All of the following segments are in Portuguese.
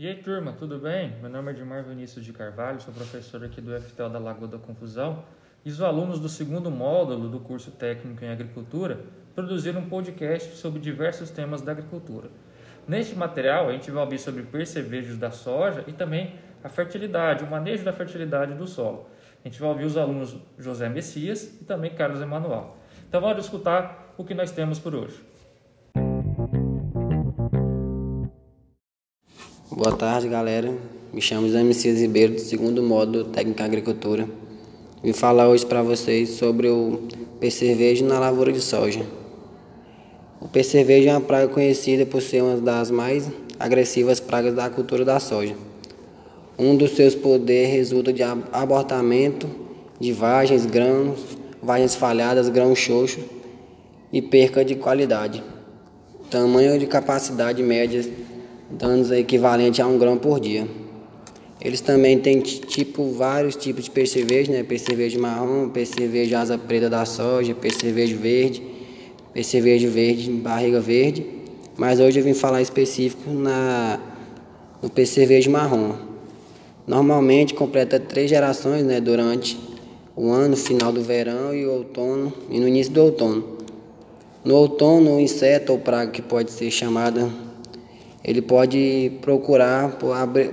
E aí, turma, tudo bem? Meu nome é Edmar Vinícius de Carvalho, sou professor aqui do FTL da Lagoa da Confusão. E os alunos do segundo módulo do curso técnico em agricultura produziram um podcast sobre diversos temas da agricultura. Neste material, a gente vai ouvir sobre percevejos da soja e também a fertilidade, o manejo da fertilidade do solo. A gente vai ouvir os alunos José Messias e também Carlos Emanuel. Então, vamos escutar o que nós temos por hoje. Boa tarde, galera. Me chamo José Messias Ribeiro, do segundo módulo Técnica Agricultura. Vim falar hoje para vocês sobre o percevejo na lavoura de soja. O percevejo é uma praga conhecida por ser uma das mais agressivas pragas da cultura da soja. Um dos seus poderes resulta de abortamento de vagens, grãos, vagens falhadas, grãos xoxos e perca de qualidade. Tamanho de capacidade média, danos equivalente a um grão por dia. Eles também têm tipo vários tipos de percevejo, né? Percevejo marrom, percevejo asa preta da soja, percevejo verde, percevejo verde, barriga verde. Mas hoje eu vim falar específico na no percevejo marrom. Normalmente completa três gerações, né? Durante o ano, final do verão e outono e no início do outono. No outono, o inseto ou praga que pode ser chamada ele pode procurar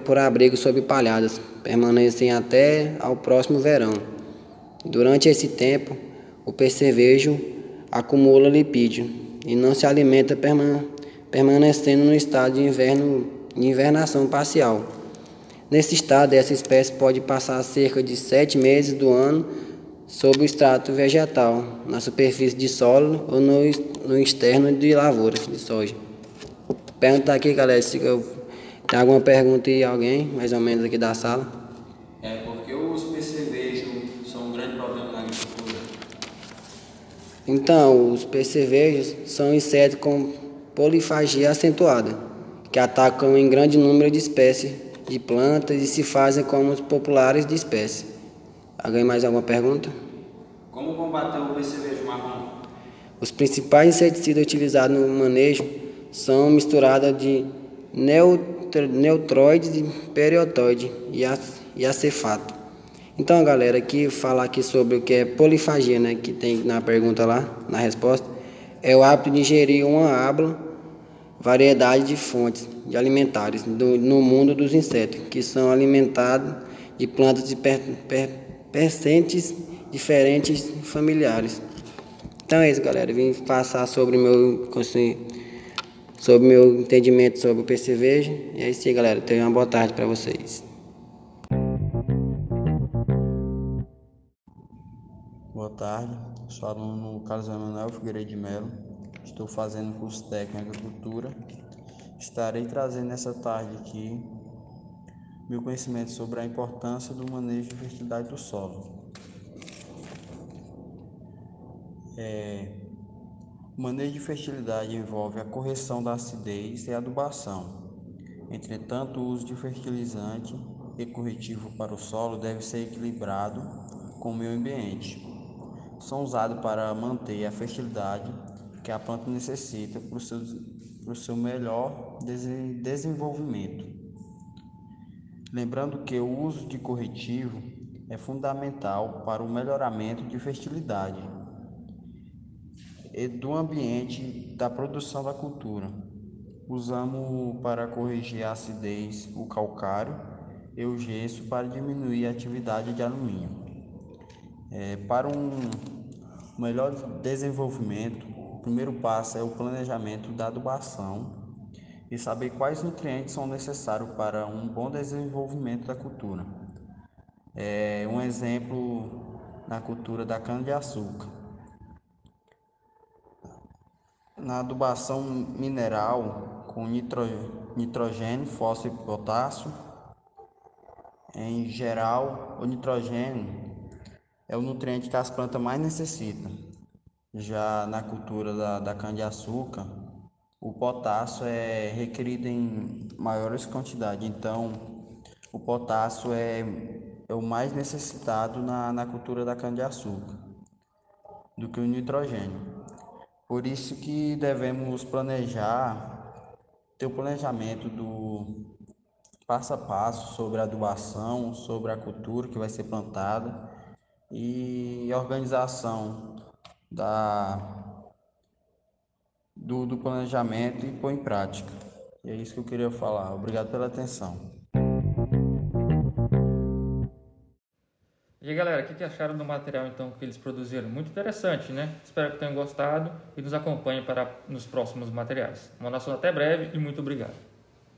por abrigo sob palhadas, permanecem até ao próximo verão. Durante esse tempo, o percevejo acumula lipídio e não se alimenta permanecendo no estado de inverno invernação parcial. Nesse estado, essa espécie pode passar cerca de sete meses do ano sob o extrato vegetal, na superfície de solo ou no, no externo de lavouras de soja. Perguntar aqui, galera, se eu, tem alguma pergunta aí, alguém, mais ou menos aqui da sala? É, porque os percevejos são um grande problema na agricultura? Então, os percevejos são insetos com polifagia acentuada, que atacam em grande número de espécies de plantas e se fazem como os populares de espécies. Alguém mais alguma pergunta? Como combater o percevejo marrom? Os principais inseticidas utilizados no manejo são misturadas de neutróides, periotóide e acefato. Então, galera, aqui falar aqui sobre o que é polifagia, né, que tem na pergunta lá, na resposta, é o hábito de ingerir uma ampla variedade de fontes de alimentares do, no mundo dos insetos, que são alimentados de plantas de per, per, percentes diferentes familiares. Então é isso, galera. Vim passar sobre meu sobre meu entendimento sobre o percevejo. E é isso aí, galera. Tenha uma boa tarde para vocês. Boa tarde, sou aluno Carlos Emanuel Figueiredo de Melo. Estou fazendo curso técnico em agricultura. Estarei trazendo nessa tarde aqui meu conhecimento sobre a importância do manejo de fertilidade do solo. É, o manejo de fertilidade envolve a correção da acidez e adubação. Entretanto, o uso de fertilizante e corretivo para o solo deve ser equilibrado com o meio ambiente. São usados para manter a fertilidade que a planta necessita para o seu, para o seu melhor desenvolvimento. Lembrando que o uso de corretivo é fundamental para o melhoramento de fertilidade e do ambiente da produção da cultura. Usamos para corrigir a acidez o calcário e o gesso para diminuir a atividade de alumínio. É, para um melhor desenvolvimento, o primeiro passo é o planejamento da adubação e saber quais nutrientes são necessários para um bom desenvolvimento da cultura. É, um exemplo na cultura da cana-de-açúcar. Na adubação mineral com nitro, nitrogênio, fósforo e potássio. Em geral, o nitrogênio é o nutriente que as plantas mais necessitam. Já na cultura da, da cana-de-açúcar, o potássio é requerido em maiores quantidades, então o potássio é, é o mais necessitado na, na cultura da cana-de-açúcar do que o nitrogênio. Por isso que devemos planejar, ter o planejamento do, passo a passo sobre a adubação, sobre a cultura que vai ser plantada e organização da, do, do planejamento e pôr em prática. E é isso que eu queria falar. Obrigado pela atenção. E aí, galera, o que acharam do material então que eles produziram? Muito interessante, né? Espero que tenham gostado e nos acompanhem para nos próximos materiais. Um abraço até breve e muito obrigado.